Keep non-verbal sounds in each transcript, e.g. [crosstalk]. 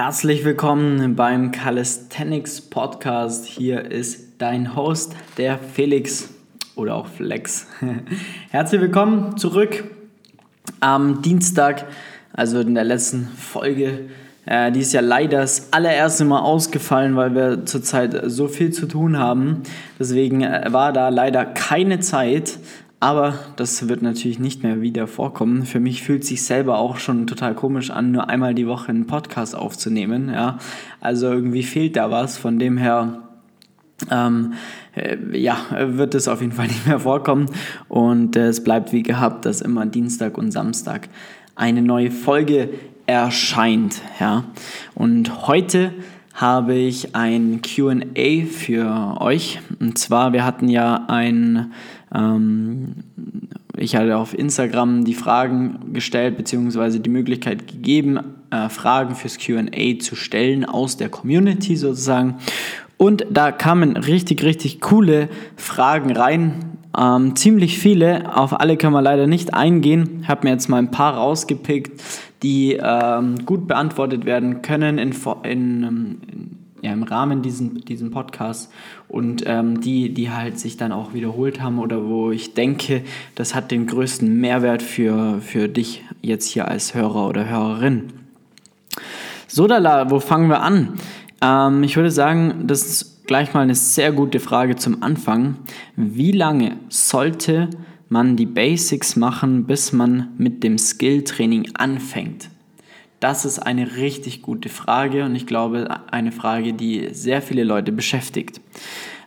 Herzlich willkommen beim Calisthenics Podcast. Hier ist dein Host, der Felix oder auch Flex. [laughs] Herzlich willkommen zurück am Dienstag, also in der letzten Folge. Äh, die ist ja leider das allererste Mal ausgefallen, weil wir zurzeit so viel zu tun haben. Deswegen äh, war da leider keine Zeit. Aber das wird natürlich nicht mehr wieder vorkommen. Für mich fühlt sich selber auch schon total komisch an, nur einmal die Woche einen Podcast aufzunehmen. Ja, also irgendwie fehlt da was. Von dem her, ähm, äh, ja, wird es auf jeden Fall [laughs] nicht mehr vorkommen. Und äh, es bleibt wie gehabt, dass immer Dienstag und Samstag eine neue Folge erscheint. Ja, und heute habe ich ein QA für euch. Und zwar, wir hatten ja ein ich hatte auf Instagram die Fragen gestellt, beziehungsweise die Möglichkeit gegeben, äh, Fragen fürs QA zu stellen aus der Community sozusagen. Und da kamen richtig, richtig coole Fragen rein. Ähm, ziemlich viele, auf alle kann man leider nicht eingehen. Ich habe mir jetzt mal ein paar rausgepickt, die ähm, gut beantwortet werden können in, in, in ja, im Rahmen diesen, diesen Podcasts und ähm, die, die halt sich dann auch wiederholt haben oder wo ich denke, das hat den größten Mehrwert für, für dich jetzt hier als Hörer oder Hörerin. Sodala, wo fangen wir an? Ähm, ich würde sagen, das ist gleich mal eine sehr gute Frage zum Anfang. Wie lange sollte man die Basics machen, bis man mit dem Skill-Training anfängt? Das ist eine richtig gute Frage und ich glaube eine Frage, die sehr viele Leute beschäftigt.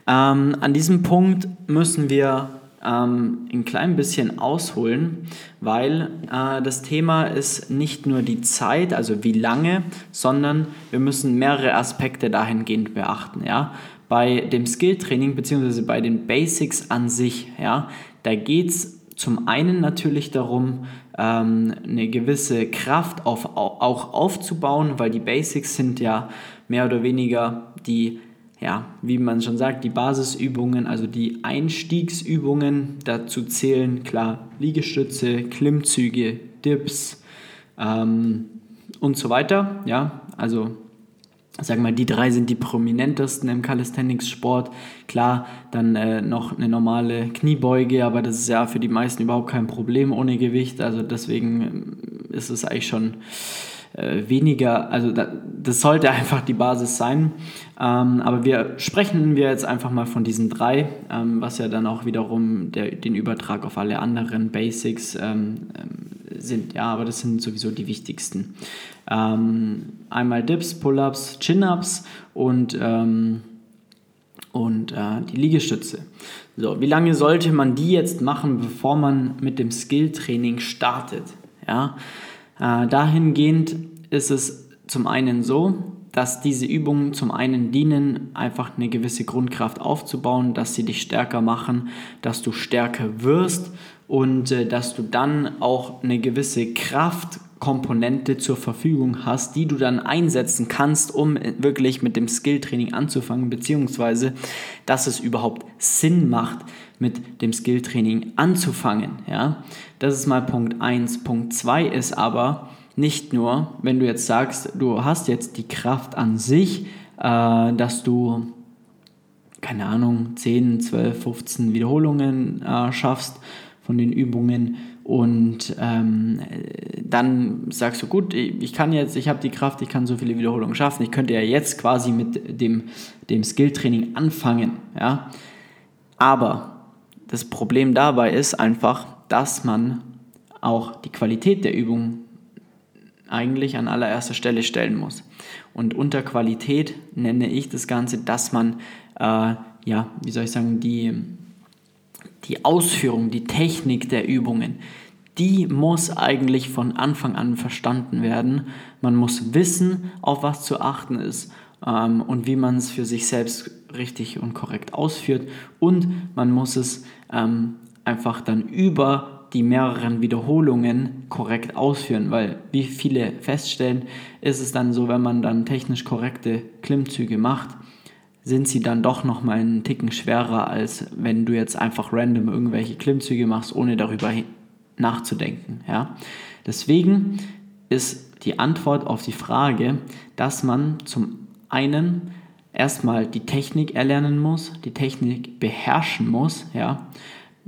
Ähm, an diesem Punkt müssen wir ähm, ein klein bisschen ausholen, weil äh, das Thema ist nicht nur die Zeit, also wie lange, sondern wir müssen mehrere Aspekte dahingehend beachten. Ja? Bei dem Skill-Training bzw. bei den Basics an sich, ja, da geht es zum einen natürlich darum, ähm, eine gewisse Kraft auf, auch aufzubauen, weil die Basics sind ja mehr oder weniger die, ja, wie man schon sagt, die Basisübungen, also die Einstiegsübungen. Dazu zählen klar Liegestütze, Klimmzüge, Dips ähm, und so weiter. Ja, also sagen wir mal, die drei sind die prominentesten im Calisthenics-Sport. Klar, dann äh, noch eine normale Kniebeuge, aber das ist ja für die meisten überhaupt kein Problem ohne Gewicht. Also deswegen äh, ist es eigentlich schon äh, weniger, also da, das sollte [laughs] einfach die Basis sein. Ähm, aber wir sprechen wir jetzt einfach mal von diesen drei, ähm, was ja dann auch wiederum der, den Übertrag auf alle anderen Basics ähm, ähm sind. Ja, aber das sind sowieso die wichtigsten. Ähm, einmal Dips, Pull-ups, Chin-ups und, ähm, und äh, die Liegestütze. So, wie lange sollte man die jetzt machen, bevor man mit dem Skill-Training startet? Ja, äh, dahingehend ist es zum einen so, dass diese Übungen zum einen dienen, einfach eine gewisse Grundkraft aufzubauen, dass sie dich stärker machen, dass du stärker wirst und äh, dass du dann auch eine gewisse Kraft Komponente zur Verfügung hast, die du dann einsetzen kannst, um wirklich mit dem Skilltraining anzufangen, beziehungsweise dass es überhaupt Sinn macht, mit dem Skilltraining anzufangen. Ja? Das ist mal Punkt 1. Punkt 2 ist aber nicht nur, wenn du jetzt sagst, du hast jetzt die Kraft an sich, äh, dass du keine Ahnung, 10, 12, 15 Wiederholungen äh, schaffst von den Übungen und ähm, dann sagst du, gut, ich kann jetzt, ich habe die Kraft, ich kann so viele Wiederholungen schaffen, ich könnte ja jetzt quasi mit dem, dem Skill-Training anfangen. Ja? Aber das Problem dabei ist einfach, dass man auch die Qualität der Übung eigentlich an allererster Stelle stellen muss. Und unter Qualität nenne ich das Ganze, dass man, äh, ja, wie soll ich sagen, die, die Ausführung, die Technik der Übungen, die muss eigentlich von Anfang an verstanden werden. Man muss wissen, auf was zu achten ist ähm, und wie man es für sich selbst richtig und korrekt ausführt. Und man muss es ähm, einfach dann über die mehreren Wiederholungen korrekt ausführen, weil wie viele feststellen, ist es dann so, wenn man dann technisch korrekte Klimmzüge macht, sind sie dann doch noch mal einen Ticken schwerer, als wenn du jetzt einfach random irgendwelche Klimmzüge machst, ohne darüber nachzudenken. Ja? Deswegen ist die Antwort auf die Frage, dass man zum einen erstmal die Technik erlernen muss, die Technik beherrschen muss, ja.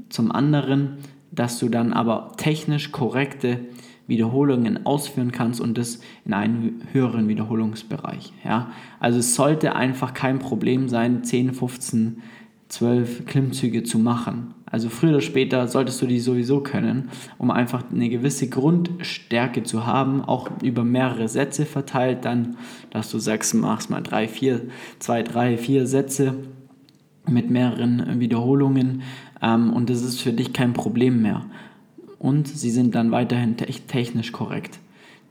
Zum anderen, dass du dann aber technisch korrekte Wiederholungen ausführen kannst und das in einem höheren Wiederholungsbereich, ja. Also es sollte einfach kein Problem sein, 10, 15, 12 Klimmzüge zu machen. Also früher oder später solltest du die sowieso können, um einfach eine gewisse Grundstärke zu haben, auch über mehrere Sätze verteilt, dann, dass du sagst, machst mal drei, vier, zwei, drei, vier Sätze mit mehreren Wiederholungen ähm, und das ist für dich kein Problem mehr. Und sie sind dann weiterhin te technisch korrekt.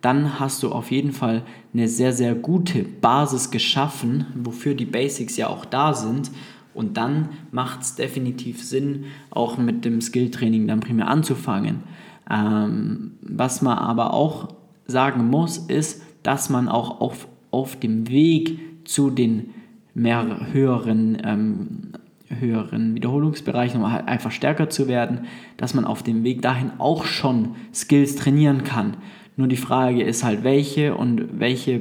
Dann hast du auf jeden Fall eine sehr, sehr gute Basis geschaffen, wofür die Basics ja auch da sind und dann macht es definitiv Sinn, auch mit dem Skilltraining dann primär anzufangen. Ähm, was man aber auch sagen muss, ist, dass man auch auf, auf dem Weg zu den mehr höheren, ähm, höheren Wiederholungsbereichen, um halt einfach stärker zu werden, dass man auf dem Weg dahin auch schon Skills trainieren kann. Nur die Frage ist halt, welche und welche,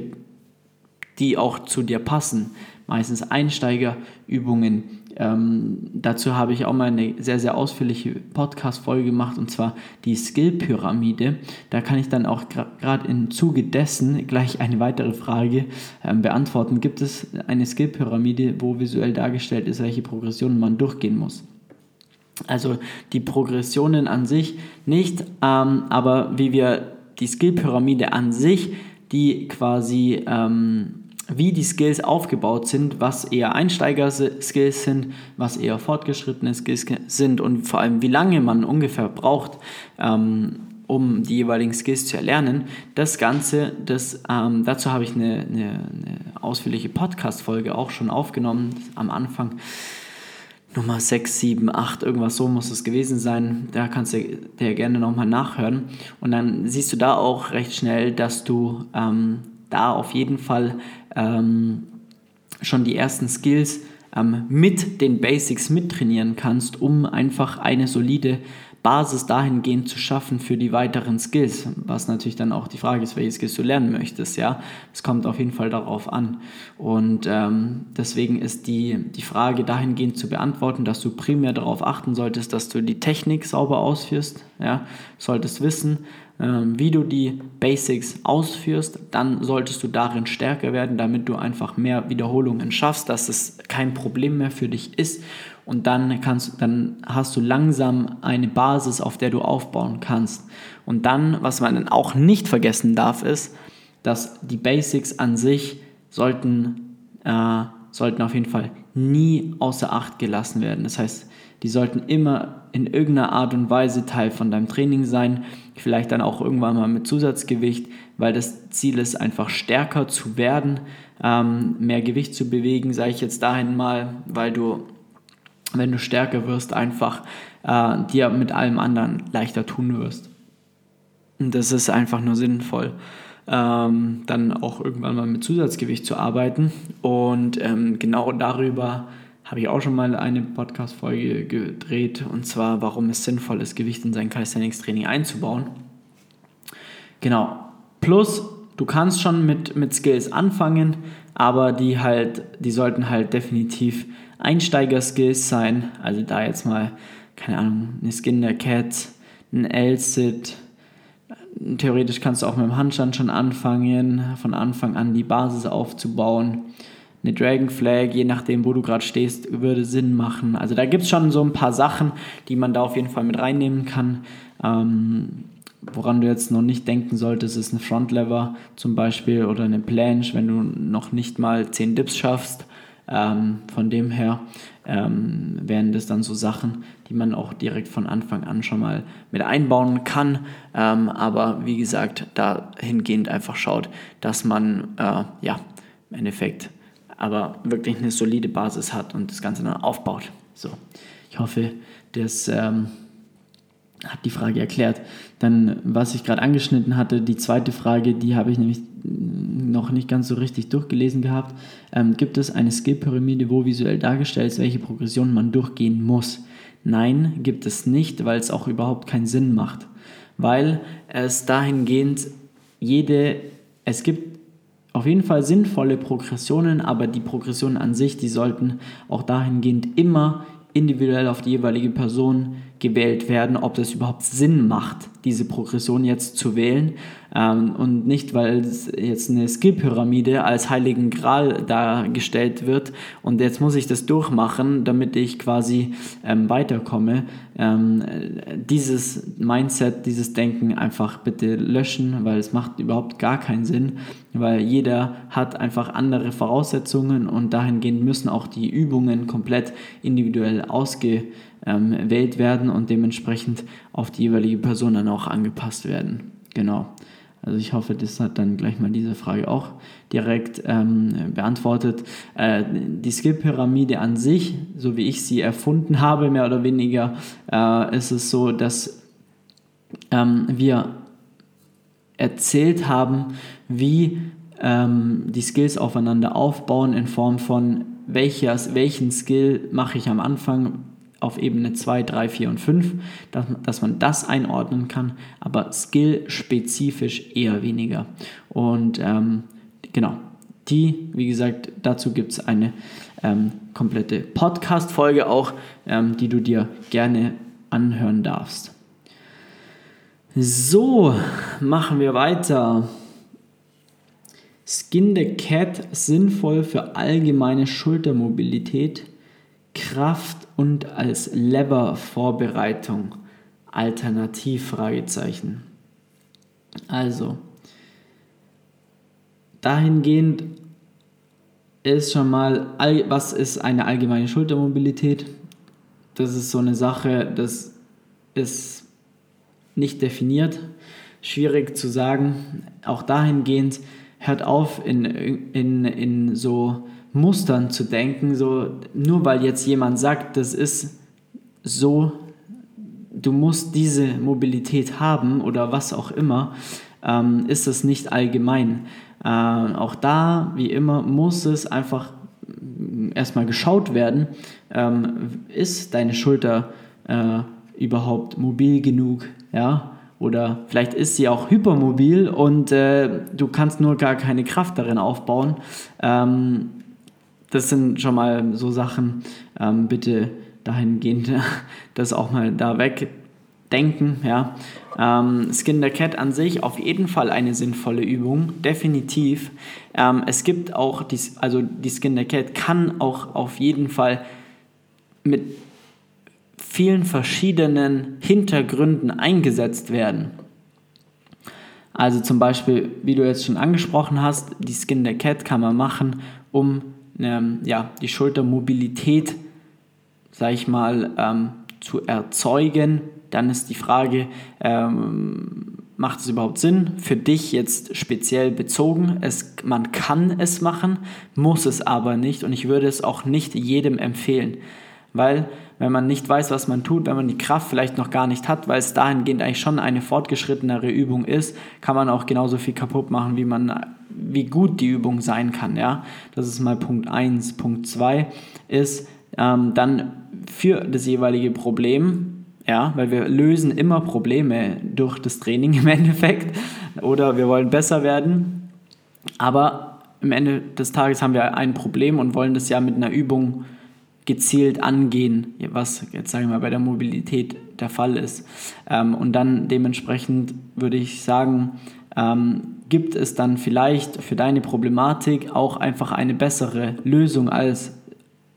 die auch zu dir passen meistens Einsteigerübungen. Ähm, dazu habe ich auch mal eine sehr, sehr ausführliche Podcast-Folge gemacht und zwar die Skill-Pyramide. Da kann ich dann auch gerade im Zuge dessen gleich eine weitere Frage ähm, beantworten. Gibt es eine Skill-Pyramide, wo visuell dargestellt ist, welche Progressionen man durchgehen muss? Also die Progressionen an sich nicht, ähm, aber wie wir die Skill-Pyramide an sich, die quasi ähm, wie die Skills aufgebaut sind, was eher Einsteiger-Skills sind, was eher fortgeschrittene Skills sind und vor allem wie lange man ungefähr braucht, ähm, um die jeweiligen Skills zu erlernen. Das Ganze, das, ähm, dazu habe ich eine, eine, eine ausführliche Podcast-Folge auch schon aufgenommen am Anfang. Nummer 6, 7, 8, irgendwas so muss es gewesen sein. Da kannst du dir gerne nochmal nachhören. Und dann siehst du da auch recht schnell, dass du ähm, da auf jeden Fall ähm, schon die ersten Skills ähm, mit den Basics mittrainieren kannst, um einfach eine solide Basis dahingehend zu schaffen für die weiteren Skills, was natürlich dann auch die Frage ist, welche Skills du lernen möchtest, ja. Es kommt auf jeden Fall darauf an. Und ähm, deswegen ist die, die Frage dahingehend zu beantworten, dass du primär darauf achten solltest, dass du die Technik sauber ausführst, ja. Solltest wissen, wie du die Basics ausführst, dann solltest du darin stärker werden, damit du einfach mehr Wiederholungen schaffst, dass es kein Problem mehr für dich ist und dann kannst dann hast du langsam eine Basis, auf der du aufbauen kannst. Und dann, was man dann auch nicht vergessen darf, ist, dass die Basics an sich sollten, äh, sollten auf jeden Fall nie außer Acht gelassen werden. Das heißt, die sollten immer in irgendeiner Art und Weise Teil von deinem Training sein, vielleicht dann auch irgendwann mal mit Zusatzgewicht, weil das Ziel ist einfach stärker zu werden, ähm, mehr Gewicht zu bewegen, sage ich jetzt dahin mal, weil du wenn du stärker wirst, einfach äh, dir mit allem anderen leichter tun wirst. Und das ist einfach nur sinnvoll, ähm, dann auch irgendwann mal mit Zusatzgewicht zu arbeiten. Und ähm, genau darüber habe ich auch schon mal eine Podcast-Folge gedreht, und zwar, warum es sinnvoll ist, Gewicht in sein Calisthenics-Training einzubauen. Genau. Plus, du kannst schon mit, mit Skills anfangen, aber die halt, die sollten halt definitiv Einsteiger-Skills sein. Also da jetzt mal, keine Ahnung, eine Skin der Cat, ein L-Sit. Theoretisch kannst du auch mit dem Handstand schon anfangen, von Anfang an die Basis aufzubauen. Eine Dragon Flag, je nachdem, wo du gerade stehst, würde Sinn machen. Also da gibt es schon so ein paar Sachen, die man da auf jeden Fall mit reinnehmen kann. Ähm, woran du jetzt noch nicht denken solltest, ist eine Frontlever zum Beispiel oder eine Planche, wenn du noch nicht mal 10 Dips schaffst. Ähm, von dem her ähm, wären das dann so Sachen, die man auch direkt von Anfang an schon mal mit einbauen kann. Ähm, aber wie gesagt, dahingehend einfach schaut, dass man äh, ja im Endeffekt aber wirklich eine solide Basis hat und das Ganze dann aufbaut. So, ich hoffe, das ähm, hat die Frage erklärt. Dann, was ich gerade angeschnitten hatte, die zweite Frage, die habe ich nämlich noch nicht ganz so richtig durchgelesen gehabt. Ähm, gibt es eine Skill-Pyramide, wo visuell dargestellt ist, welche Progression man durchgehen muss? Nein, gibt es nicht, weil es auch überhaupt keinen Sinn macht. Weil es dahingehend jede, es gibt auf jeden Fall sinnvolle Progressionen, aber die Progressionen an sich, die sollten auch dahingehend immer individuell auf die jeweilige Person gewählt werden, ob das überhaupt Sinn macht, diese Progression jetzt zu wählen ähm, und nicht, weil jetzt eine Skill-Pyramide als heiligen Gral dargestellt wird und jetzt muss ich das durchmachen, damit ich quasi ähm, weiterkomme. Ähm, dieses Mindset, dieses Denken einfach bitte löschen, weil es macht überhaupt gar keinen Sinn, weil jeder hat einfach andere Voraussetzungen und dahingehend müssen auch die Übungen komplett individuell ausgewählt werden und dementsprechend auf die jeweilige Person dann auch angepasst werden. Genau. Also ich hoffe, das hat dann gleich mal diese Frage auch direkt ähm, beantwortet. Äh, die Skill-Pyramide an sich, so wie ich sie erfunden habe, mehr oder weniger, äh, ist es so, dass ähm, wir erzählt haben, wie ähm, die Skills aufeinander aufbauen in Form von welches, welchen Skill mache ich am Anfang, auf Ebene 2, 3, 4 und 5, dass, dass man das einordnen kann, aber skill-spezifisch eher weniger. Und ähm, genau, die, wie gesagt, dazu gibt es eine ähm, komplette Podcast-Folge auch, ähm, die du dir gerne anhören darfst. So, machen wir weiter. Skin the Cat sinnvoll für allgemeine Schultermobilität Kraft und als Lever-Vorbereitung. Alternativ? Fragezeichen. Also, dahingehend ist schon mal, was ist eine allgemeine Schultermobilität? Das ist so eine Sache, das ist nicht definiert, schwierig zu sagen. Auch dahingehend hört auf in, in, in so Mustern zu denken, so nur weil jetzt jemand sagt, das ist so, du musst diese Mobilität haben oder was auch immer, ähm, ist es nicht allgemein. Äh, auch da, wie immer, muss es einfach erstmal geschaut werden, ähm, ist deine Schulter äh, überhaupt mobil genug, ja, oder vielleicht ist sie auch hypermobil und äh, du kannst nur gar keine Kraft darin aufbauen. Ähm, das sind schon mal so Sachen, ähm, bitte dahingehend [laughs] das auch mal da wegdenken. Ja. Ähm, Skin the Cat an sich auf jeden Fall eine sinnvolle Übung, definitiv. Ähm, es gibt auch, die, also die Skin the Cat kann auch auf jeden Fall mit vielen verschiedenen Hintergründen eingesetzt werden. Also zum Beispiel, wie du jetzt schon angesprochen hast, die Skin the Cat kann man machen, um ähm, ja, die Schultermobilität, sage ich mal, ähm, zu erzeugen. Dann ist die Frage, ähm, macht es überhaupt Sinn für dich jetzt speziell bezogen? Es, man kann es machen, muss es aber nicht und ich würde es auch nicht jedem empfehlen, weil wenn man nicht weiß, was man tut, wenn man die Kraft vielleicht noch gar nicht hat, weil es dahingehend eigentlich schon eine fortgeschrittenere Übung ist, kann man auch genauso viel kaputt machen, wie man wie gut die Übung sein kann. Ja? Das ist mal Punkt 1. Punkt 2 ist ähm, dann für das jeweilige Problem, ja, weil wir lösen immer Probleme durch das Training [laughs] im Endeffekt oder wir wollen besser werden, aber am Ende des Tages haben wir ein Problem und wollen das ja mit einer Übung gezielt angehen, was jetzt sagen wir mal bei der Mobilität der Fall ist. Ähm, und dann dementsprechend würde ich sagen, ähm, gibt es dann vielleicht für deine Problematik auch einfach eine bessere Lösung als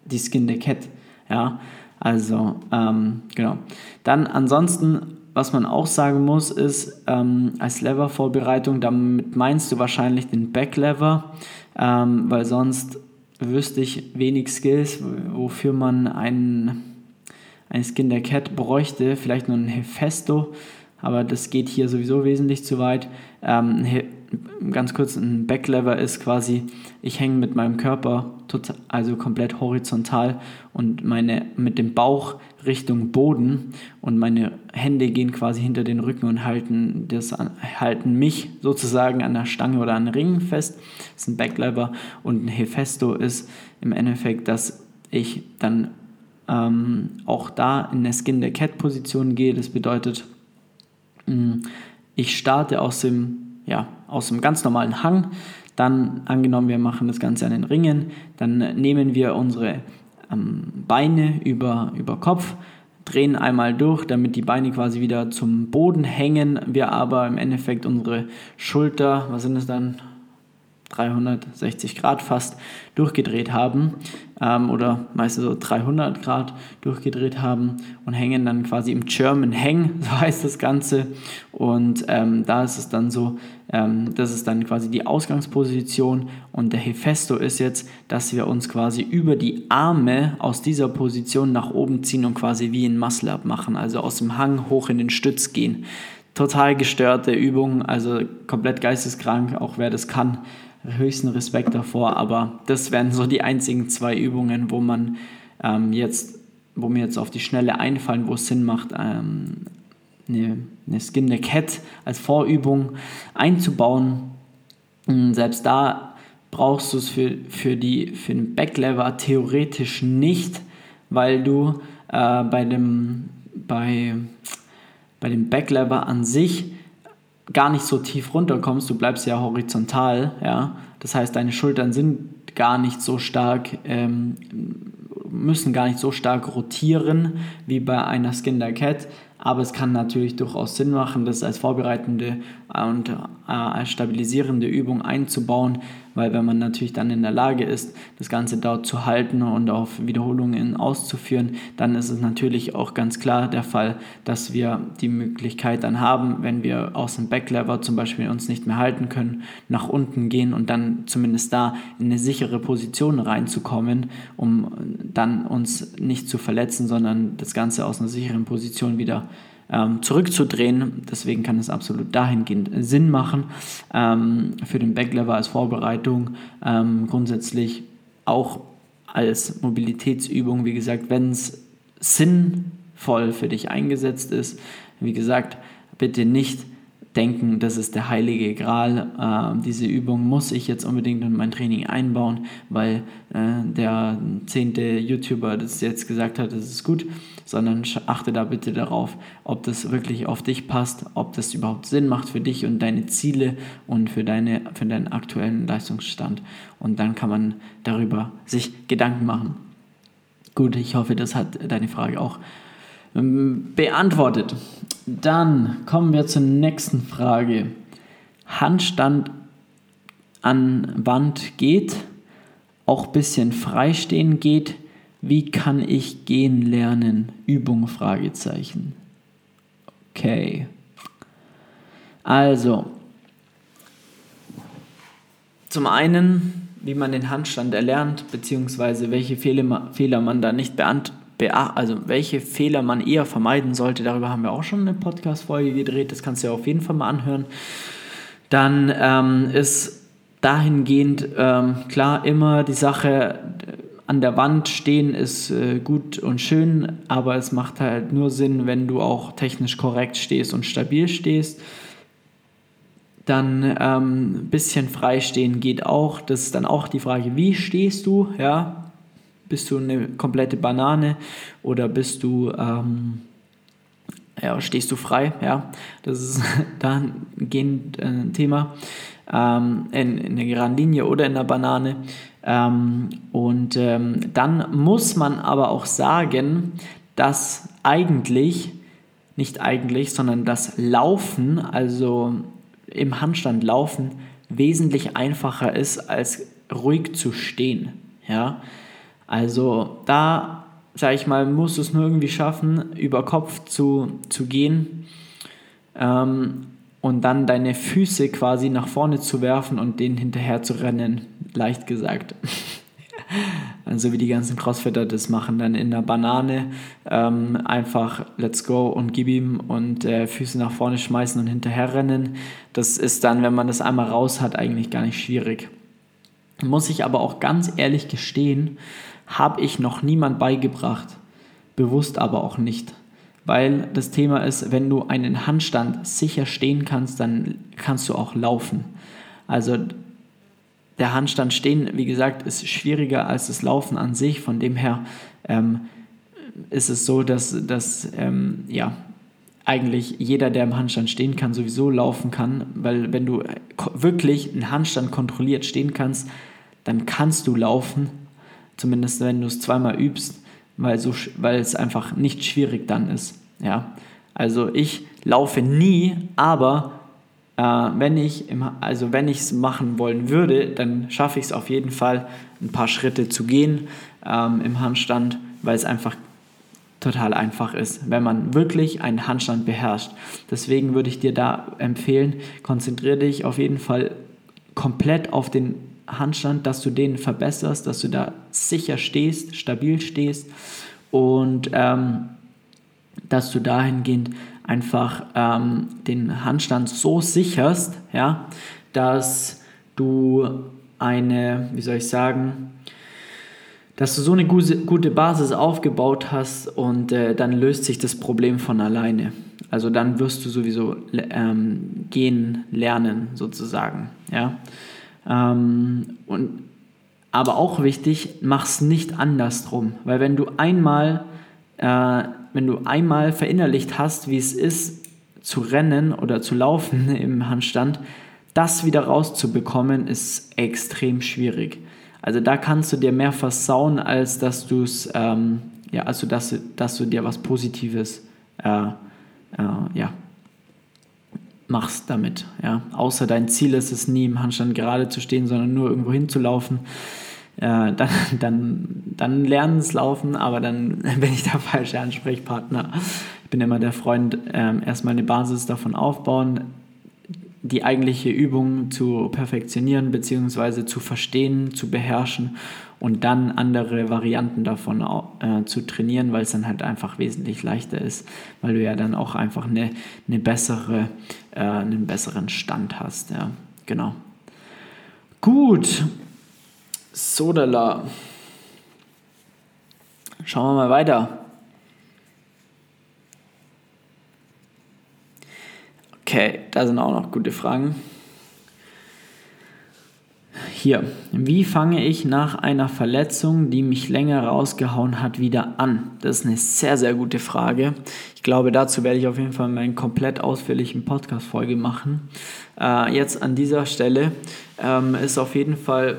die Skin the Cat. Ja, also ähm, genau. Dann ansonsten, was man auch sagen muss, ist ähm, als Lever-Vorbereitung, damit meinst du wahrscheinlich den Back-Lever, ähm, weil sonst wüsste ich wenig Skills, wofür man einen, ein Skin der Cat bräuchte. Vielleicht nur ein Hefesto, aber das geht hier sowieso wesentlich zu weit. Ähm, ganz kurz, ein Backlever ist quasi, ich hänge mit meinem Körper total, also komplett horizontal und meine mit dem Bauch Richtung Boden und meine Hände gehen quasi hinter den Rücken und halten, das, halten mich sozusagen an der Stange oder an Ringen fest. Das ist ein Backlever und ein Hefesto ist im Endeffekt, dass ich dann ähm, auch da in der Skin der Cat Position gehe. Das bedeutet, mm, ich starte aus dem ja, aus einem ganz normalen Hang. Dann angenommen, wir machen das Ganze an den Ringen, dann nehmen wir unsere ähm, Beine über, über Kopf, drehen einmal durch, damit die Beine quasi wieder zum Boden hängen. Wir aber im Endeffekt unsere Schulter, was sind es dann? 360 Grad fast durchgedreht haben ähm, oder meistens so 300 Grad durchgedreht haben und hängen dann quasi im German Hang, [laughs] so heißt das Ganze. Und ähm, da ist es dann so, ähm, das ist dann quasi die Ausgangsposition und der Hefesto ist jetzt, dass wir uns quasi über die Arme aus dieser Position nach oben ziehen und quasi wie ein Muscle-Up machen, also aus dem Hang hoch in den Stütz gehen. Total gestörte Übung, also komplett geisteskrank, auch wer das kann höchsten Respekt davor, aber das wären so die einzigen zwei Übungen, wo man ähm, jetzt, wo mir jetzt auf die Schnelle einfallen, wo es Sinn macht, ähm, eine, eine Skin the Cat als Vorübung einzubauen. Und selbst da brauchst du es für, für, die, für den Backlever theoretisch nicht, weil du äh, bei dem, bei, bei dem Backlever an sich gar nicht so tief runterkommst, du bleibst ja horizontal, ja. Das heißt, deine Schultern sind gar nicht so stark, ähm, müssen gar nicht so stark rotieren wie bei einer Skinder Cat. Aber es kann natürlich durchaus Sinn machen, das als vorbereitende und äh, als stabilisierende Übung einzubauen, weil wenn man natürlich dann in der Lage ist, das Ganze dort zu halten und auf Wiederholungen auszuführen, dann ist es natürlich auch ganz klar der Fall, dass wir die Möglichkeit dann haben, wenn wir aus dem Backlever zum Beispiel uns nicht mehr halten können, nach unten gehen und dann zumindest da in eine sichere Position reinzukommen, um dann uns nicht zu verletzen, sondern das Ganze aus einer sicheren Position wieder ähm, zurückzudrehen. Deswegen kann es absolut dahingehend Sinn machen. Ähm, für den Backlever als Vorbereitung ähm, grundsätzlich auch als Mobilitätsübung, wie gesagt, wenn es sinnvoll für dich eingesetzt ist. Wie gesagt, bitte nicht denken, das ist der heilige Gral. Äh, diese Übung muss ich jetzt unbedingt in mein Training einbauen, weil äh, der zehnte YouTuber das jetzt gesagt hat, das ist gut, sondern achte da bitte darauf, ob das wirklich auf dich passt, ob das überhaupt Sinn macht für dich und deine Ziele und für, deine, für deinen aktuellen Leistungsstand. Und dann kann man darüber sich Gedanken machen. Gut, ich hoffe, das hat deine Frage auch ähm, beantwortet. Dann kommen wir zur nächsten Frage. Handstand an Wand geht, auch ein bisschen freistehen geht. Wie kann ich gehen lernen? Übung Fragezeichen. Okay. Also, zum einen, wie man den Handstand erlernt, beziehungsweise welche Fehler man da nicht beantwortet also welche Fehler man eher vermeiden sollte. Darüber haben wir auch schon eine Podcast-Folge gedreht. Das kannst du ja auf jeden Fall mal anhören. Dann ähm, ist dahingehend ähm, klar immer die Sache, an der Wand stehen ist äh, gut und schön, aber es macht halt nur Sinn, wenn du auch technisch korrekt stehst und stabil stehst. Dann ein ähm, bisschen freistehen geht auch. Das ist dann auch die Frage, wie stehst du? Ja, bist du eine komplette Banane oder bist du, ähm, ja, stehst du frei? Ja, das ist [laughs] dahingehend äh, ein Thema. Ähm, in, in der geraden Linie oder in der Banane. Ähm, und ähm, dann muss man aber auch sagen, dass eigentlich, nicht eigentlich, sondern das Laufen, also im Handstand laufen, wesentlich einfacher ist, als ruhig zu stehen. Ja, also da, sage ich mal, musst du es nur irgendwie schaffen, über Kopf zu, zu gehen ähm, und dann deine Füße quasi nach vorne zu werfen und denen hinterher zu rennen, leicht gesagt. [laughs] also wie die ganzen Crossfitter das machen, dann in der Banane ähm, einfach let's go und gib ihm und äh, Füße nach vorne schmeißen und hinterher rennen. Das ist dann, wenn man das einmal raus hat, eigentlich gar nicht schwierig. Muss ich aber auch ganz ehrlich gestehen, habe ich noch niemand beigebracht, bewusst aber auch nicht. Weil das Thema ist, wenn du einen Handstand sicher stehen kannst, dann kannst du auch laufen. Also der Handstand stehen, wie gesagt, ist schwieriger als das Laufen an sich. Von dem her ähm, ist es so, dass, dass ähm, ja, eigentlich jeder, der im Handstand stehen kann, sowieso laufen kann, weil wenn du wirklich einen Handstand kontrolliert stehen kannst, dann kannst du laufen, zumindest wenn du es zweimal übst, weil, so, weil es einfach nicht schwierig dann ist. Ja? Also ich laufe nie, aber äh, wenn ich im, also es machen wollen würde, dann schaffe ich es auf jeden Fall, ein paar Schritte zu gehen ähm, im Handstand, weil es einfach total einfach ist, wenn man wirklich einen Handstand beherrscht. Deswegen würde ich dir da empfehlen, konzentriere dich auf jeden Fall komplett auf den Handstand, dass du den verbesserst, dass du da sicher stehst, stabil stehst und ähm, dass du dahingehend einfach ähm, den Handstand so sicherst, ja, dass du eine, wie soll ich sagen, dass du so eine gute Basis aufgebaut hast und äh, dann löst sich das Problem von alleine. Also dann wirst du sowieso ähm, gehen lernen sozusagen, ja. Ähm, und, aber auch wichtig, mach es nicht andersrum, weil wenn du einmal, äh, wenn du einmal verinnerlicht hast, wie es ist, zu rennen oder zu laufen [laughs] im Handstand, das wieder rauszubekommen, ist extrem schwierig. Also da kannst du dir mehr versauen, als dass du es, ähm, ja, also dass, dass du dir was Positives, äh, äh, ja, machst damit. Ja? Außer dein Ziel ist es nie im Handstand gerade zu stehen, sondern nur irgendwo hinzulaufen. Äh, dann, [laughs] dann, dann lernen es laufen, aber dann [laughs] bin ich der falsche Ansprechpartner. Ich bin immer der Freund, äh, erstmal eine Basis davon aufbauen, die eigentliche Übung zu perfektionieren bzw. zu verstehen, zu beherrschen und dann andere Varianten davon äh, zu trainieren, weil es dann halt einfach wesentlich leichter ist, weil du ja dann auch einfach eine, eine bessere, äh, einen besseren Stand hast. Ja, genau. Gut. Sodala. Schauen wir mal weiter. Okay, da sind auch noch gute Fragen. Hier, wie fange ich nach einer Verletzung, die mich länger rausgehauen hat, wieder an? Das ist eine sehr, sehr gute Frage. Ich glaube, dazu werde ich auf jeden Fall meinen komplett ausführlichen Podcast-Folge machen. Äh, jetzt an dieser Stelle ähm, ist auf jeden Fall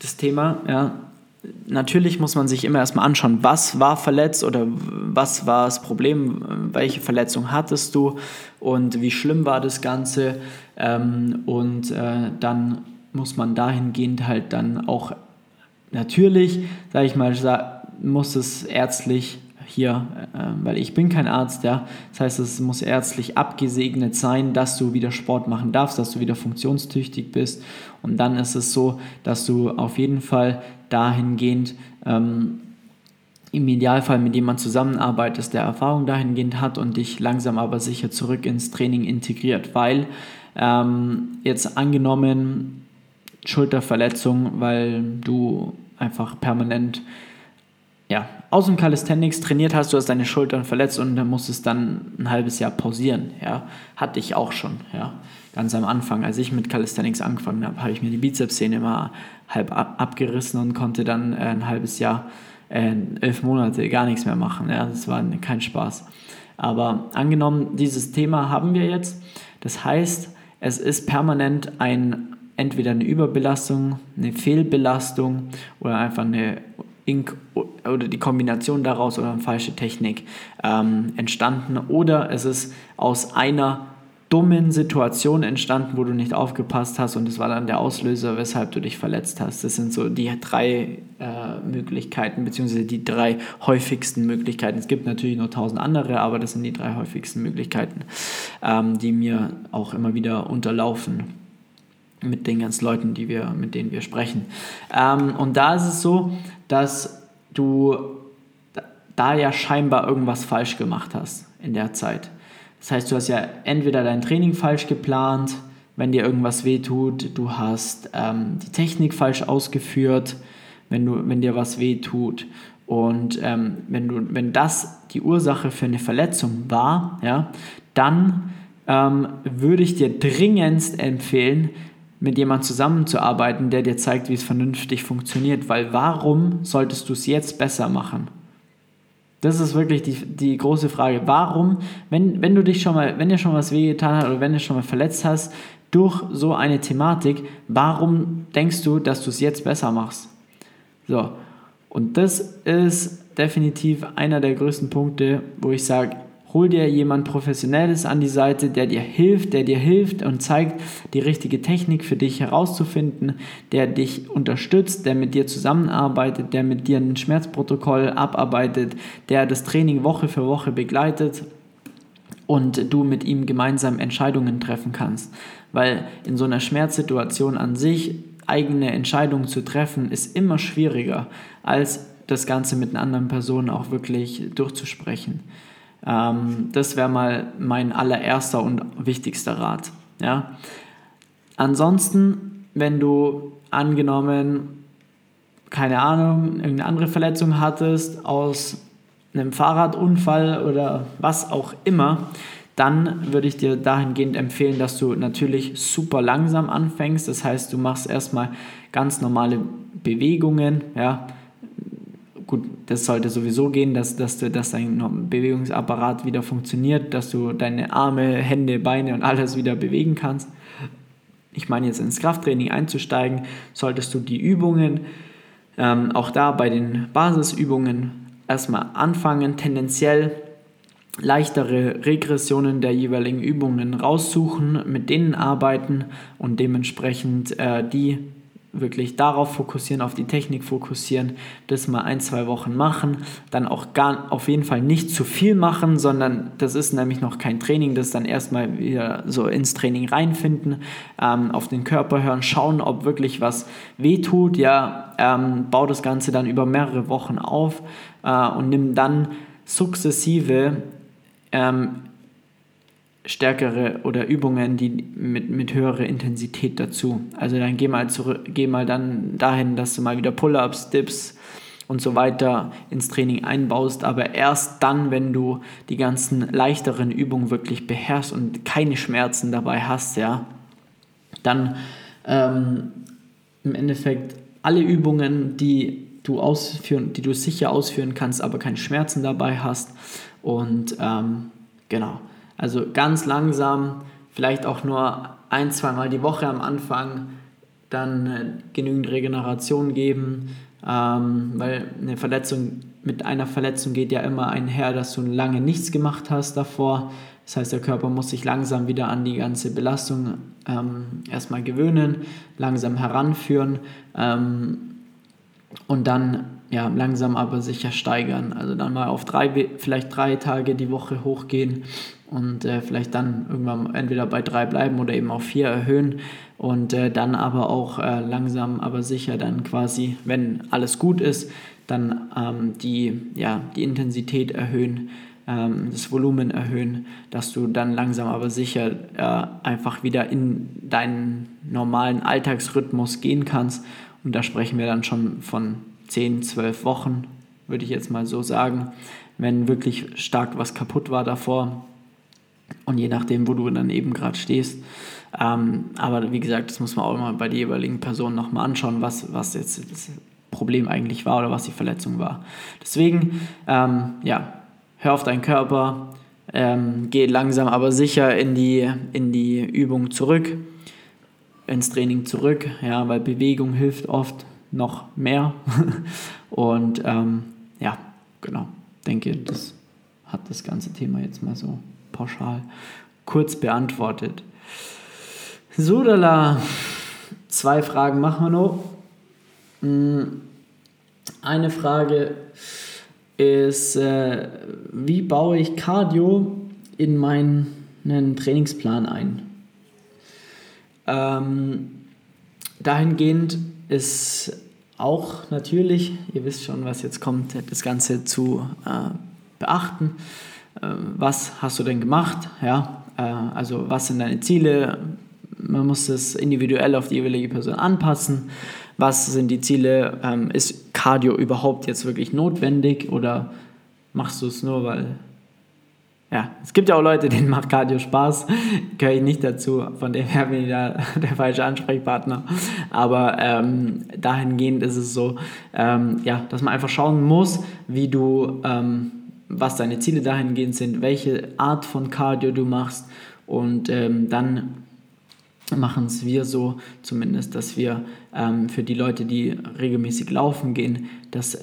das Thema, ja, natürlich muss man sich immer erstmal anschauen, was war verletzt oder was war das Problem, welche Verletzung hattest du und wie schlimm war das Ganze. Ähm, und äh, dann muss man dahingehend halt dann auch natürlich, sage ich mal, muss es ärztlich hier, äh, weil ich bin kein Arzt, ja. Das heißt, es muss ärztlich abgesegnet sein, dass du wieder Sport machen darfst, dass du wieder funktionstüchtig bist. Und dann ist es so, dass du auf jeden Fall dahingehend ähm, im Idealfall mit jemandem zusammenarbeitest, der Erfahrung dahingehend hat und dich langsam aber sicher zurück ins Training integriert. Weil ähm, jetzt angenommen, Schulterverletzung, weil du einfach permanent ja, aus dem Calisthenics trainiert hast, du hast deine Schultern verletzt und dann musstest dann ein halbes Jahr pausieren. Ja, hatte ich auch schon. Ja, ganz am Anfang, als ich mit Calisthenics angefangen habe, habe ich mir die Bizepssehne immer halb abgerissen und konnte dann äh, ein halbes Jahr, äh, elf Monate gar nichts mehr machen. Ja, das war kein Spaß. Aber angenommen, dieses Thema haben wir jetzt. Das heißt, es ist permanent ein entweder eine Überbelastung, eine Fehlbelastung oder einfach eine Ink oder die Kombination daraus oder eine falsche Technik ähm, entstanden oder es ist aus einer dummen Situation entstanden, wo du nicht aufgepasst hast und es war dann der Auslöser, weshalb du dich verletzt hast. Das sind so die drei äh, Möglichkeiten, beziehungsweise die drei häufigsten Möglichkeiten. Es gibt natürlich noch tausend andere, aber das sind die drei häufigsten Möglichkeiten, ähm, die mir auch immer wieder unterlaufen mit den ganzen Leuten, die wir, mit denen wir sprechen. Ähm, und da ist es so, dass du da ja scheinbar irgendwas falsch gemacht hast in der Zeit. Das heißt, du hast ja entweder dein Training falsch geplant, wenn dir irgendwas wehtut, du hast ähm, die Technik falsch ausgeführt, wenn, du, wenn dir was wehtut. Und ähm, wenn, du, wenn das die Ursache für eine Verletzung war, ja, dann ähm, würde ich dir dringendst empfehlen, mit jemandem zusammenzuarbeiten, der dir zeigt, wie es vernünftig funktioniert. Weil warum solltest du es jetzt besser machen? Das ist wirklich die, die große Frage. Warum, wenn, wenn du dich schon mal, wenn dir schon was wehgetan hat oder wenn du schon mal verletzt hast, durch so eine Thematik, warum denkst du, dass du es jetzt besser machst? So, und das ist definitiv einer der größten Punkte, wo ich sage, hol dir jemand Professionelles an die Seite, der dir hilft, der dir hilft und zeigt, die richtige Technik für dich herauszufinden, der dich unterstützt, der mit dir zusammenarbeitet, der mit dir ein Schmerzprotokoll abarbeitet, der das Training Woche für Woche begleitet und du mit ihm gemeinsam Entscheidungen treffen kannst. Weil in so einer Schmerzsituation an sich eigene Entscheidungen zu treffen, ist immer schwieriger, als das Ganze mit einer anderen Person auch wirklich durchzusprechen. Ähm, das wäre mal mein allererster und wichtigster Rat. Ja? Ansonsten, wenn du angenommen, keine Ahnung, irgendeine andere Verletzung hattest aus einem Fahrradunfall oder was auch immer, dann würde ich dir dahingehend empfehlen, dass du natürlich super langsam anfängst. Das heißt, du machst erstmal ganz normale Bewegungen, ja, gut, das sollte sowieso gehen, dass, dass, du, dass dein Bewegungsapparat wieder funktioniert, dass du deine Arme, Hände, Beine und alles wieder bewegen kannst. Ich meine jetzt ins Krafttraining einzusteigen, solltest du die Übungen, ähm, auch da bei den Basisübungen erstmal anfangen, tendenziell leichtere Regressionen der jeweiligen Übungen raussuchen, mit denen arbeiten und dementsprechend äh, die wirklich darauf fokussieren, auf die Technik fokussieren, das mal ein, zwei Wochen machen, dann auch gar auf jeden Fall nicht zu viel machen, sondern das ist nämlich noch kein Training, das dann erstmal wieder so ins Training reinfinden, ähm, auf den Körper hören, schauen, ob wirklich was wehtut, ja, ähm, bau das Ganze dann über mehrere Wochen auf äh, und nimm dann sukzessive ähm, stärkere oder Übungen, die mit, mit höherer Intensität dazu. Also dann geh mal zurück, geh mal dann dahin, dass du mal wieder Pull-ups, Dips und so weiter ins Training einbaust, aber erst dann, wenn du die ganzen leichteren Übungen wirklich beherrschst und keine Schmerzen dabei hast, ja, dann ähm, im Endeffekt alle Übungen, die du ausführen, die du sicher ausführen kannst, aber keine Schmerzen dabei hast. Und ähm, genau also ganz langsam, vielleicht auch nur ein, zweimal die Woche am Anfang, dann äh, genügend Regeneration geben, ähm, weil eine Verletzung mit einer Verletzung geht ja immer einher, dass du lange nichts gemacht hast davor. Das heißt, der Körper muss sich langsam wieder an die ganze Belastung ähm, erstmal gewöhnen, langsam heranführen ähm, und dann ja, langsam aber sicher steigern. Also dann mal auf drei, vielleicht drei Tage die Woche hochgehen und äh, vielleicht dann irgendwann entweder bei drei bleiben oder eben auf vier erhöhen. Und äh, dann aber auch äh, langsam aber sicher dann quasi, wenn alles gut ist, dann ähm, die, ja, die Intensität erhöhen, ähm, das Volumen erhöhen, dass du dann langsam aber sicher äh, einfach wieder in deinen normalen Alltagsrhythmus gehen kannst. Und da sprechen wir dann schon von 10, 12 Wochen, würde ich jetzt mal so sagen, wenn wirklich stark was kaputt war davor und je nachdem, wo du dann eben gerade stehst. Ähm, aber wie gesagt, das muss man auch immer bei der jeweiligen Person nochmal anschauen, was, was jetzt das Problem eigentlich war oder was die Verletzung war. Deswegen, ähm, ja, hör auf deinen Körper, ähm, geh langsam aber sicher in die, in die Übung zurück, ins Training zurück, ja, weil Bewegung hilft oft noch mehr. [laughs] Und ähm, ja, genau, denke, das hat das ganze Thema jetzt mal so pauschal kurz beantwortet. So, Dala, zwei Fragen machen wir noch. Hm, eine Frage ist, äh, wie baue ich Cardio in meinen Trainingsplan ein? Ähm, dahingehend ist auch natürlich, ihr wisst schon, was jetzt kommt, das Ganze zu äh, beachten. Ähm, was hast du denn gemacht? Ja, äh, also was sind deine Ziele? Man muss es individuell auf die jeweilige Person anpassen. Was sind die Ziele? Ähm, ist Cardio überhaupt jetzt wirklich notwendig oder machst du es nur, weil ja, es gibt ja auch Leute, denen macht Cardio Spaß, [laughs] gehöre ich nicht dazu, von dem her bin ich da [laughs] der falsche Ansprechpartner. Aber ähm, dahingehend ist es so, ähm, ja, dass man einfach schauen muss, wie du ähm, was deine Ziele dahingehend sind, welche Art von Cardio du machst und ähm, dann machen es wir so zumindest, dass wir ähm, für die Leute, die regelmäßig laufen gehen, dass,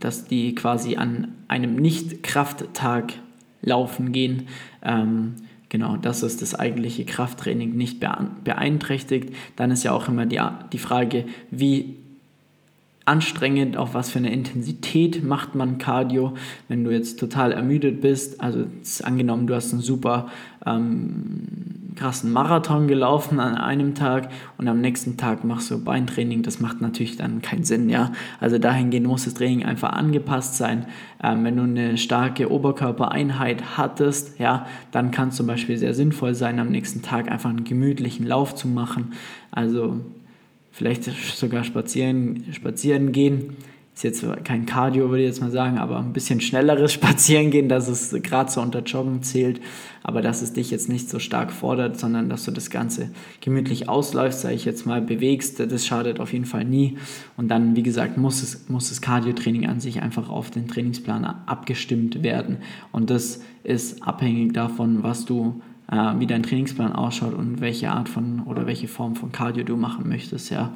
dass die quasi an einem Nicht-Krafttag laufen gehen. Ähm, genau, dass es das eigentliche Krafttraining nicht beeinträchtigt. Dann ist ja auch immer die, die Frage, wie anstrengend, auf was für eine Intensität macht man Cardio, wenn du jetzt total ermüdet bist. Also angenommen, du hast einen super ähm, krassen Marathon gelaufen an einem Tag und am nächsten Tag machst du Beintraining, das macht natürlich dann keinen Sinn, ja. Also dahingehend muss das Training einfach angepasst sein. Ähm, wenn du eine starke Oberkörpereinheit hattest, ja, dann kann es zum Beispiel sehr sinnvoll sein, am nächsten Tag einfach einen gemütlichen Lauf zu machen. Also vielleicht sogar spazieren, spazieren gehen. Ist jetzt kein Cardio, würde ich jetzt mal sagen, aber ein bisschen schnelleres [laughs] Spazieren gehen, dass es gerade so unter Joggen zählt, aber dass es dich jetzt nicht so stark fordert, sondern dass du das Ganze gemütlich ausläufst, sage ich jetzt mal, bewegst, das schadet auf jeden Fall nie. Und dann, wie gesagt, muss, es, muss das Cardio-Training an sich einfach auf den Trainingsplan abgestimmt werden. Und das ist abhängig davon, was du äh, wie dein Trainingsplan ausschaut und welche Art von oder welche Form von Cardio du machen möchtest, ja.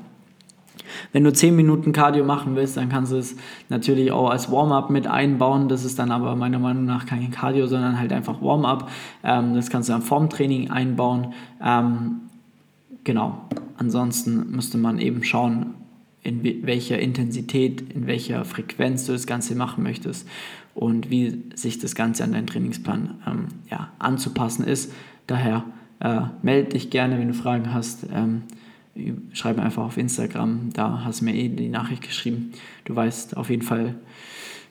Wenn du 10 Minuten Cardio machen willst, dann kannst du es natürlich auch als Warm-up mit einbauen. Das ist dann aber meiner Meinung nach kein Cardio, sondern halt einfach Warm-up. Ähm, das kannst du dann vorm Training einbauen. Ähm, genau. Ansonsten müsste man eben schauen, in welcher Intensität, in welcher Frequenz du das Ganze machen möchtest und wie sich das Ganze an deinen Trainingsplan ähm, ja, anzupassen ist. Daher äh, melde dich gerne, wenn du Fragen hast. Ähm, schreib mir einfach auf Instagram, da hast du mir eh die Nachricht geschrieben. Du weißt auf jeden Fall,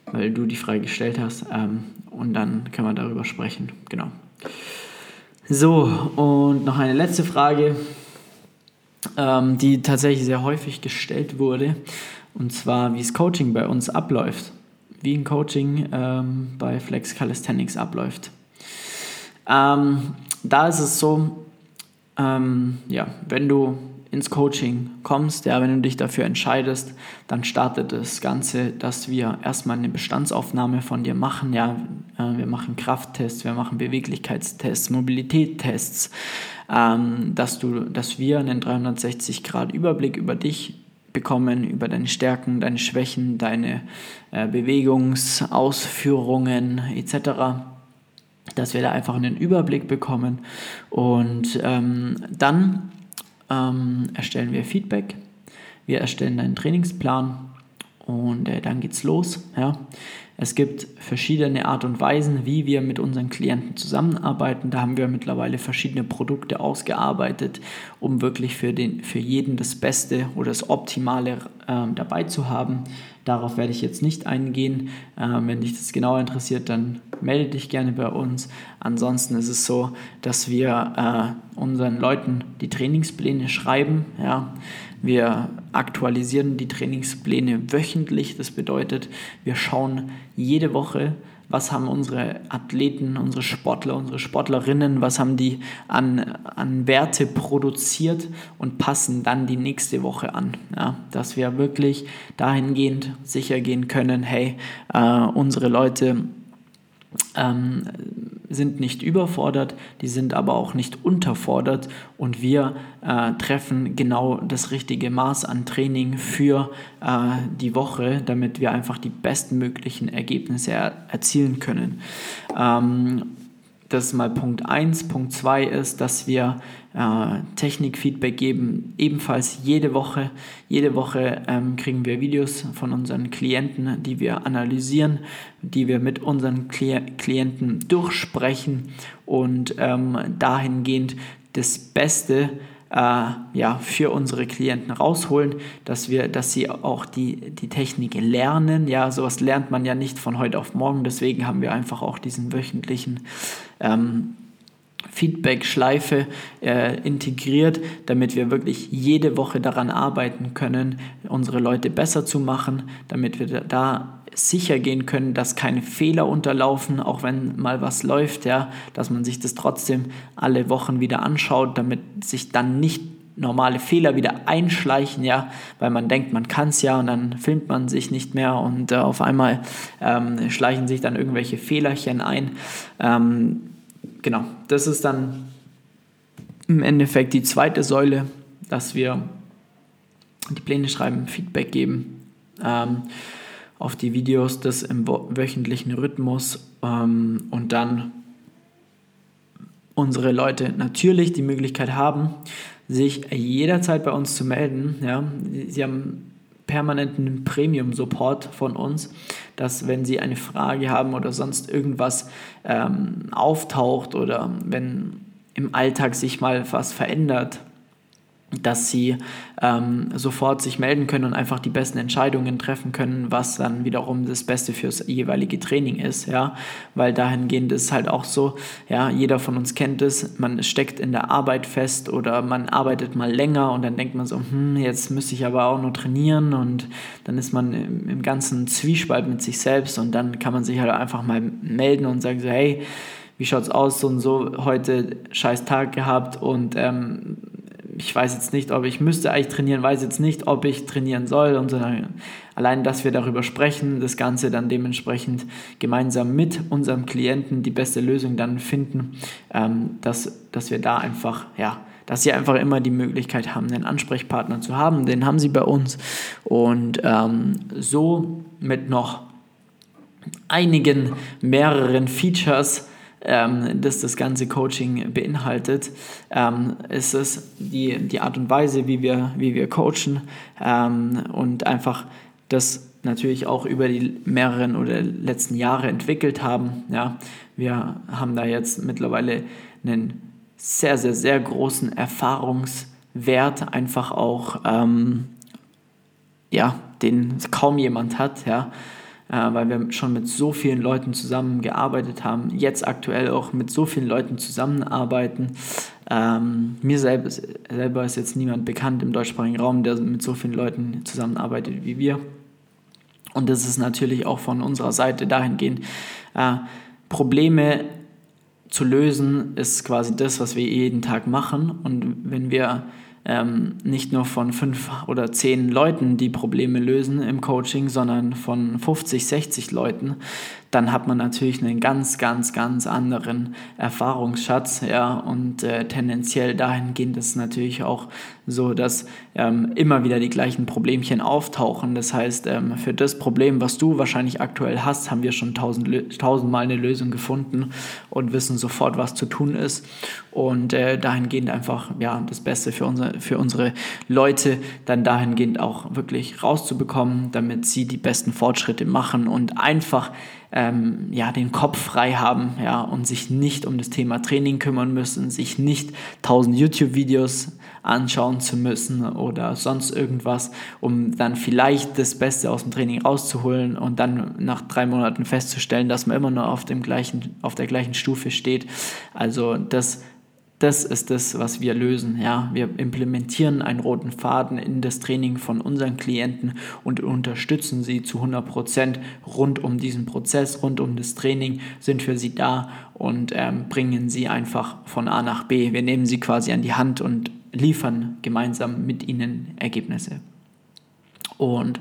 weil du die Frage gestellt hast. Ähm, und dann können wir darüber sprechen. Genau. So, und noch eine letzte Frage, ähm, die tatsächlich sehr häufig gestellt wurde. Und zwar, wie das Coaching bei uns abläuft wie ein Coaching ähm, bei Flex Calisthenics abläuft. Ähm, da ist es so, ähm, ja, wenn du ins Coaching kommst, ja, wenn du dich dafür entscheidest, dann startet das Ganze, dass wir erstmal eine Bestandsaufnahme von dir machen. Ja, äh, wir machen Krafttests, wir machen Beweglichkeitstests, Mobilitätstests, ähm, dass du, dass wir einen 360 Grad Überblick über dich bekommen über deine Stärken, deine Schwächen, deine äh, Bewegungsausführungen etc., dass wir da einfach einen Überblick bekommen und ähm, dann ähm, erstellen wir Feedback, wir erstellen einen Trainingsplan und äh, dann geht's los. Ja. Es gibt verschiedene Art und Weisen, wie wir mit unseren Klienten zusammenarbeiten. Da haben wir mittlerweile verschiedene Produkte ausgearbeitet, um wirklich für, den, für jeden das Beste oder das Optimale äh, dabei zu haben. Darauf werde ich jetzt nicht eingehen. Äh, wenn dich das genauer interessiert, dann melde dich gerne bei uns. Ansonsten ist es so, dass wir äh, unseren Leuten die Trainingspläne schreiben. Ja. Wir aktualisieren die Trainingspläne wöchentlich. Das bedeutet, wir schauen jede Woche, was haben unsere Athleten, unsere Sportler, unsere Sportlerinnen, was haben die an, an Werte produziert und passen dann die nächste Woche an. Ja, dass wir wirklich dahingehend sicher gehen können, hey, äh, unsere Leute ähm, sind nicht überfordert, die sind aber auch nicht unterfordert und wir äh, treffen genau das richtige Maß an Training für äh, die Woche, damit wir einfach die bestmöglichen Ergebnisse er erzielen können. Ähm, das ist mal Punkt 1. Punkt 2 ist, dass wir äh, Technikfeedback geben, ebenfalls jede Woche. Jede Woche ähm, kriegen wir Videos von unseren Klienten, die wir analysieren, die wir mit unseren Kli Klienten durchsprechen und ähm, dahingehend das Beste äh, ja, für unsere Klienten rausholen, dass wir, dass sie auch die, die Technik lernen. Ja, sowas lernt man ja nicht von heute auf morgen. Deswegen haben wir einfach auch diesen wöchentlichen ähm, Feedback-Schleife äh, integriert, damit wir wirklich jede Woche daran arbeiten können, unsere Leute besser zu machen, damit wir da sicher gehen können, dass keine Fehler unterlaufen, auch wenn mal was läuft, ja, dass man sich das trotzdem alle Wochen wieder anschaut, damit sich dann nicht normale Fehler wieder einschleichen, ja, weil man denkt, man kann es ja und dann filmt man sich nicht mehr und äh, auf einmal ähm, schleichen sich dann irgendwelche Fehlerchen ein. Ähm, genau, das ist dann im Endeffekt die zweite Säule, dass wir die Pläne schreiben, Feedback geben ähm, auf die Videos, das im wöchentlichen Rhythmus ähm, und dann unsere Leute natürlich die Möglichkeit haben, sich jederzeit bei uns zu melden. Ja? Sie haben permanenten Premium-Support von uns, dass wenn Sie eine Frage haben oder sonst irgendwas ähm, auftaucht oder wenn im Alltag sich mal was verändert, dass sie ähm, sofort sich melden können und einfach die besten Entscheidungen treffen können, was dann wiederum das Beste fürs jeweilige Training ist, ja, weil dahingehend ist halt auch so, ja, jeder von uns kennt es, man steckt in der Arbeit fest oder man arbeitet mal länger und dann denkt man so, hm, jetzt müsste ich aber auch nur trainieren und dann ist man im, im ganzen Zwiespalt mit sich selbst und dann kann man sich halt einfach mal melden und sagen so, hey, wie schaut's aus, so und so, heute scheiß Tag gehabt und ähm, ich weiß jetzt nicht, ob ich müsste eigentlich trainieren, weiß jetzt nicht, ob ich trainieren soll und so. Allein, dass wir darüber sprechen, das Ganze dann dementsprechend gemeinsam mit unserem Klienten die beste Lösung dann finden, ähm, dass, dass wir da einfach, ja, dass sie einfach immer die Möglichkeit haben, einen Ansprechpartner zu haben. Den haben sie bei uns. Und ähm, so mit noch einigen mehreren Features ähm, das das ganze Coaching beinhaltet, ähm, ist es die, die Art und Weise, wie wir, wie wir coachen ähm, und einfach das natürlich auch über die mehreren oder letzten Jahre entwickelt haben. Ja, wir haben da jetzt mittlerweile einen sehr, sehr, sehr großen Erfahrungswert, einfach auch, ähm, ja, den kaum jemand hat, ja weil wir schon mit so vielen Leuten zusammengearbeitet haben, jetzt aktuell auch mit so vielen Leuten zusammenarbeiten. Ähm, mir selber, selber ist jetzt niemand bekannt im deutschsprachigen Raum, der mit so vielen Leuten zusammenarbeitet wie wir. Und das ist natürlich auch von unserer Seite dahingehend, äh, Probleme zu lösen, ist quasi das, was wir jeden Tag machen. Und wenn wir ähm, nicht nur von fünf oder zehn Leuten die Probleme lösen im Coaching, sondern von 50, 60 Leuten, dann hat man natürlich einen ganz, ganz, ganz anderen Erfahrungsschatz, ja, und äh, tendenziell dahingehend ist es natürlich auch so, dass ähm, immer wieder die gleichen Problemchen auftauchen. Das heißt, ähm, für das Problem, was du wahrscheinlich aktuell hast, haben wir schon tausend, tausendmal eine Lösung gefunden und wissen sofort, was zu tun ist. Und äh, dahingehend einfach ja, das Beste für, unser, für unsere Leute dann dahingehend auch wirklich rauszubekommen, damit sie die besten Fortschritte machen und einfach ähm, ja, den Kopf frei haben ja, und sich nicht um das Thema Training kümmern müssen, sich nicht tausend YouTube-Videos anschauen zu müssen oder sonst irgendwas, um dann vielleicht das Beste aus dem Training rauszuholen und dann nach drei Monaten festzustellen, dass man immer nur auf, dem gleichen, auf der gleichen Stufe steht. Also das das ist das, was wir lösen. Ja, wir implementieren einen roten Faden in das Training von unseren Klienten und unterstützen sie zu 100 Prozent rund um diesen Prozess, rund um das Training sind für sie da und ähm, bringen sie einfach von A nach B. Wir nehmen sie quasi an die Hand und liefern gemeinsam mit ihnen Ergebnisse. Und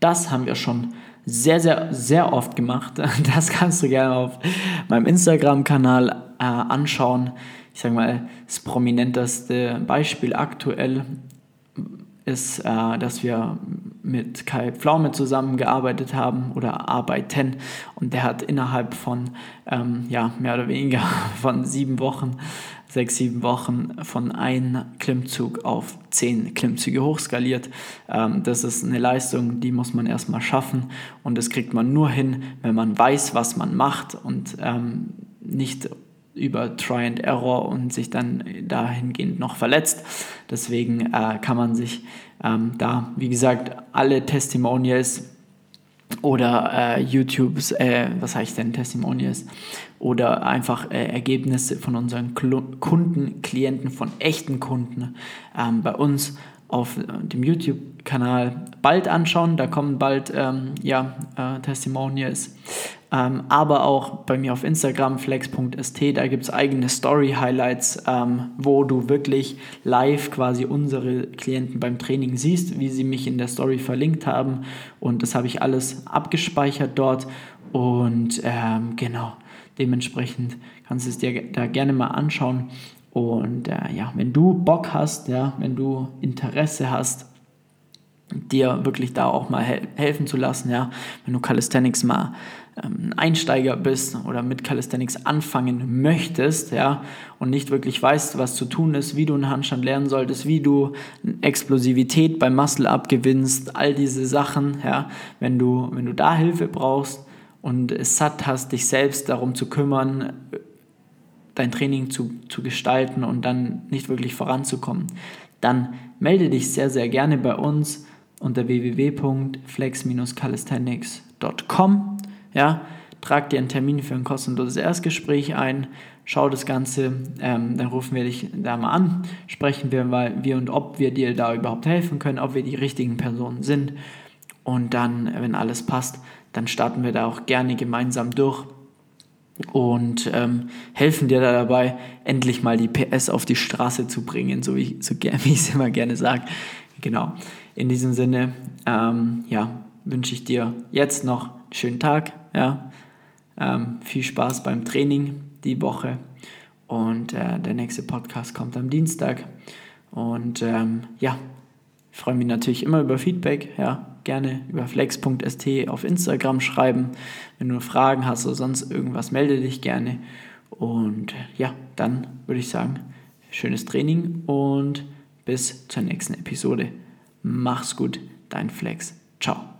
das haben wir schon sehr, sehr, sehr oft gemacht. [laughs] Das kannst du gerne auf meinem Instagram-Kanal äh, anschauen ich sage mal, das prominenteste Beispiel aktuell ist, äh, dass wir mit Kai Pflaume zusammengearbeitet haben oder arbeiten und der hat innerhalb von ähm, ja, mehr oder weniger [laughs] von sieben Wochen, sechs, sieben Wochen von einem Klimmzug auf zehn Klimmzüge hochskaliert. Ähm, das ist eine Leistung, die muss man erstmal schaffen und das kriegt man nur hin, wenn man weiß, was man macht und ähm, nicht über Try and Error und sich dann dahingehend noch verletzt. Deswegen äh, kann man sich ähm, da, wie gesagt, alle Testimonials oder äh, YouTubes, äh, was heißt denn Testimonials, oder einfach äh, Ergebnisse von unseren Kl Kunden, Klienten, von echten Kunden ähm, bei uns auf dem YouTube-Kanal bald anschauen. Da kommen bald ähm, ja, äh, Testimonials. Ähm, aber auch bei mir auf Instagram flex.st, da gibt es eigene Story-Highlights, ähm, wo du wirklich live quasi unsere Klienten beim Training siehst, wie sie mich in der Story verlinkt haben. Und das habe ich alles abgespeichert dort. Und ähm, genau, dementsprechend kannst du es dir da gerne mal anschauen. Und äh, ja, wenn du Bock hast, ja, wenn du Interesse hast, dir wirklich da auch mal he helfen zu lassen, ja, wenn du Calisthenics mal ähm, ein Einsteiger bist oder mit Calisthenics anfangen möchtest, ja, und nicht wirklich weißt, was zu tun ist, wie du einen Handstand lernen solltest, wie du Explosivität beim Muscle abgewinnst, all diese Sachen, ja, wenn du, wenn du da Hilfe brauchst und es satt hast, dich selbst darum zu kümmern, dein Training zu, zu gestalten und dann nicht wirklich voranzukommen, dann melde dich sehr, sehr gerne bei uns unter www.flex-calisthenics.com. Ja, trag dir einen Termin für ein kostenloses Erstgespräch ein, schau das Ganze, ähm, dann rufen wir dich da mal an, sprechen wir mal, wie und ob wir dir da überhaupt helfen können, ob wir die richtigen Personen sind. Und dann, wenn alles passt, dann starten wir da auch gerne gemeinsam durch und ähm, helfen dir da dabei, endlich mal die PS auf die Straße zu bringen, so wie, so [laughs] ich es immer gerne sage. Genau. In diesem Sinne, ähm, ja, wünsche ich dir jetzt noch einen schönen Tag. Ja, ähm, viel Spaß beim Training die Woche und äh, der nächste Podcast kommt am Dienstag. Und ähm, ja, freue mich natürlich immer über Feedback. Ja, gerne über flex.st auf Instagram schreiben. Wenn du Fragen hast oder sonst irgendwas, melde dich gerne. Und ja, dann würde ich sagen, schönes Training und bis zur nächsten Episode. Mach's gut, dein Flex. Ciao.